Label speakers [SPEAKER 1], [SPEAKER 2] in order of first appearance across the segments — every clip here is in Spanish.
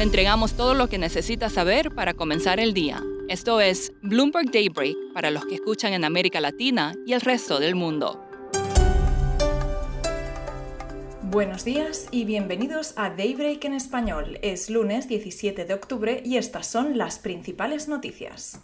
[SPEAKER 1] Le entregamos todo lo que necesita saber para comenzar el día. Esto es Bloomberg Daybreak para los que escuchan en América Latina y el resto del mundo.
[SPEAKER 2] Buenos días y bienvenidos a Daybreak en español. Es lunes 17 de octubre y estas son las principales noticias.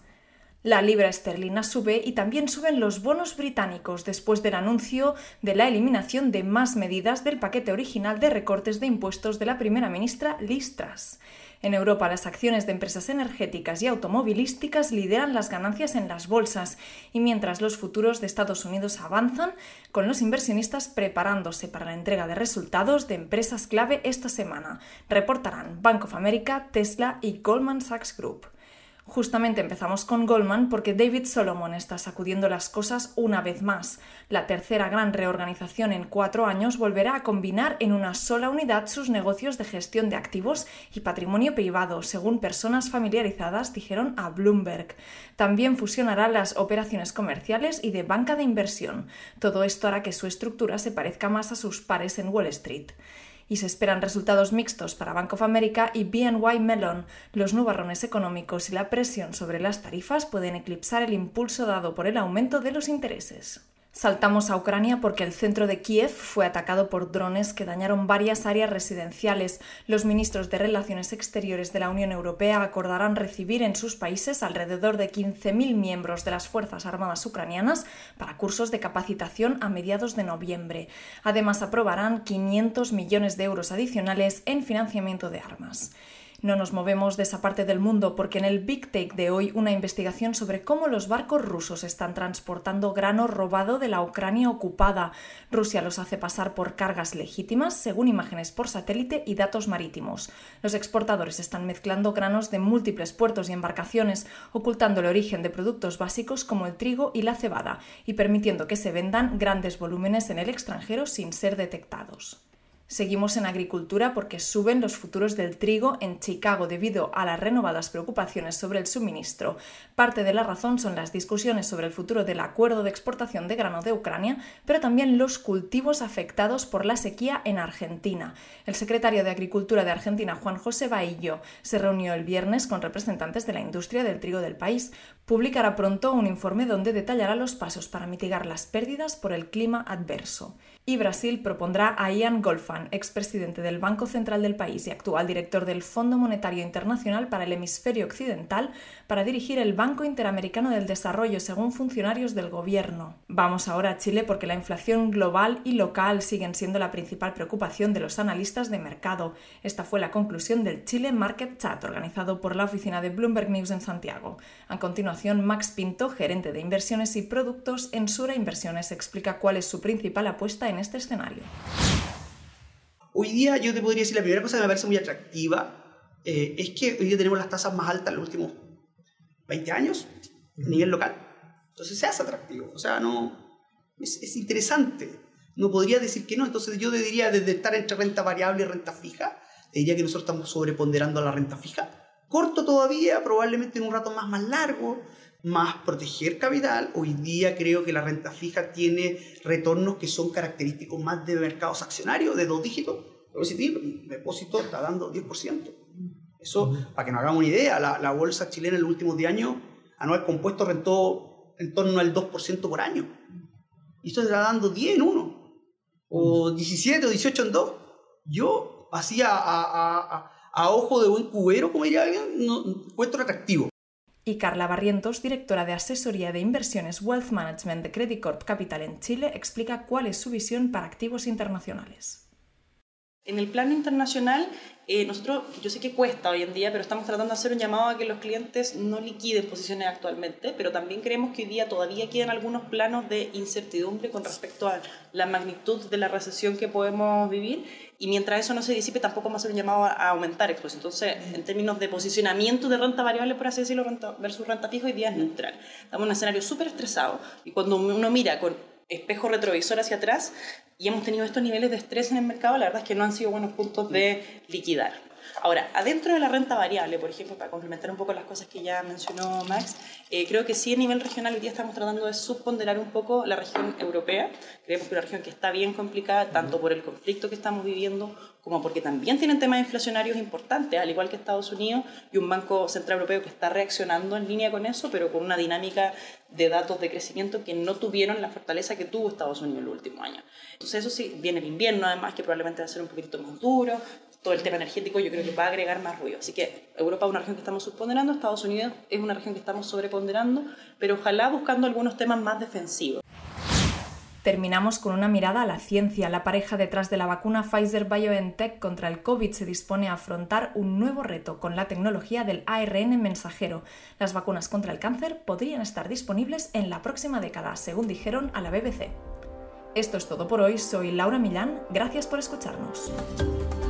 [SPEAKER 2] La libra esterlina sube y también suben los bonos británicos después del anuncio de la eliminación de más medidas del paquete original de recortes de impuestos de la primera ministra Liz Truss. En Europa, las acciones de empresas energéticas y automovilísticas lideran las ganancias en las bolsas y mientras los futuros de Estados Unidos avanzan, con los inversionistas preparándose para la entrega de resultados de empresas clave esta semana, reportarán Bank of America, Tesla y Goldman Sachs Group. Justamente empezamos con Goldman porque David Solomon está sacudiendo las cosas una vez más. La tercera gran reorganización en cuatro años volverá a combinar en una sola unidad sus negocios de gestión de activos y patrimonio privado, según personas familiarizadas dijeron a Bloomberg. También fusionará las operaciones comerciales y de banca de inversión. Todo esto hará que su estructura se parezca más a sus pares en Wall Street y se esperan resultados mixtos para Bank of America y BNY Mellon. Los nubarrones económicos y la presión sobre las tarifas pueden eclipsar el impulso dado por el aumento de los intereses. Saltamos a Ucrania porque el centro de Kiev fue atacado por drones que dañaron varias áreas residenciales. Los ministros de Relaciones Exteriores de la Unión Europea acordarán recibir en sus países alrededor de 15.000 miembros de las Fuerzas Armadas ucranianas para cursos de capacitación a mediados de noviembre. Además, aprobarán 500 millones de euros adicionales en financiamiento de armas. No nos movemos de esa parte del mundo porque en el Big Take de hoy una investigación sobre cómo los barcos rusos están transportando grano robado de la Ucrania ocupada. Rusia los hace pasar por cargas legítimas según imágenes por satélite y datos marítimos. Los exportadores están mezclando granos de múltiples puertos y embarcaciones, ocultando el origen de productos básicos como el trigo y la cebada y permitiendo que se vendan grandes volúmenes en el extranjero sin ser detectados. Seguimos en agricultura porque suben los futuros del trigo en Chicago debido a las renovadas preocupaciones sobre el suministro. Parte de la razón son las discusiones sobre el futuro del acuerdo de exportación de grano de Ucrania, pero también los cultivos afectados por la sequía en Argentina. El secretario de Agricultura de Argentina, Juan José Baillo, se reunió el viernes con representantes de la industria del trigo del país. Publicará pronto un informe donde detallará los pasos para mitigar las pérdidas por el clima adverso y Brasil propondrá a Ian Goldfan, expresidente del Banco Central del país y actual director del Fondo Monetario Internacional para el Hemisferio Occidental, para dirigir el Banco Interamericano del Desarrollo, según funcionarios del gobierno. Vamos ahora a Chile porque la inflación global y local siguen siendo la principal preocupación de los analistas de mercado. Esta fue la conclusión del Chile Market Chat, organizado por la oficina de Bloomberg News en Santiago. A continuación, Max Pinto, gerente de inversiones y productos en Sura Inversiones, explica cuál es su principal apuesta en este escenario?
[SPEAKER 3] Hoy día yo te podría decir, la primera cosa que me parece muy atractiva eh, es que hoy día tenemos las tasas más altas en los últimos 20 años a nivel local. Entonces se hace atractivo. O sea, no, es, es interesante. No podría decir que no. Entonces yo te diría, desde estar entre renta variable y renta fija, te diría que nosotros estamos sobreponderando a la renta fija. Corto todavía, probablemente en un rato más, más largo más proteger capital. Hoy día creo que la renta fija tiene retornos que son característicos más de mercados accionarios, de dos dígitos. Positivo, el depósito está dando 10%. Eso, para que nos hagamos una idea, la, bolsa chilena en los últimos 10 años, anual compuesto rentó en torno al 2% por año. Y esto está dando 10 en uno, o 17 o 18 en dos. Yo, así a, a, a, ojo de buen cubero, como diría alguien, no, encuentro atractivo
[SPEAKER 2] y Carla Barrientos, directora de asesoría de inversiones Wealth Management de Credit Corp Capital en Chile, explica cuál es su visión para activos internacionales.
[SPEAKER 4] En el plano internacional, eh, nosotros, yo sé que cuesta hoy en día, pero estamos tratando de hacer un llamado a que los clientes no liquiden posiciones actualmente, pero también creemos que hoy día todavía quedan algunos planos de incertidumbre con respecto a la magnitud de la recesión que podemos vivir y mientras eso no se disipe tampoco vamos a hacer un llamado a aumentar exposición. Entonces, en términos de posicionamiento de renta variable, por así decirlo, versus renta fija, hoy día es neutral. Estamos en un escenario súper estresado y cuando uno mira con espejo retrovisor hacia atrás y hemos tenido estos niveles de estrés en el mercado, la verdad es que no han sido buenos puntos de liquidar. Ahora, adentro de la renta variable, por ejemplo, para complementar un poco las cosas que ya mencionó Max, eh, creo que sí a nivel regional hoy día estamos tratando de subponderar un poco la región europea. Creemos que una región que está bien complicada, tanto por el conflicto que estamos viviendo como porque también tienen temas inflacionarios importantes, al igual que Estados Unidos, y un Banco Central Europeo que está reaccionando en línea con eso, pero con una dinámica de datos de crecimiento que no tuvieron la fortaleza que tuvo Estados Unidos en el último año. Entonces eso sí, viene el invierno además, que probablemente va a ser un poquito más duro, todo el tema energético yo creo va a agregar más ruido. Así que Europa es una región que estamos subponderando, Estados Unidos es una región que estamos sobreponderando, pero ojalá buscando algunos temas más defensivos.
[SPEAKER 2] Terminamos con una mirada a la ciencia. La pareja detrás de la vacuna Pfizer BioNTech contra el COVID se dispone a afrontar un nuevo reto con la tecnología del ARN mensajero. Las vacunas contra el cáncer podrían estar disponibles en la próxima década, según dijeron a la BBC. Esto es todo por hoy. Soy Laura Millán. Gracias por escucharnos.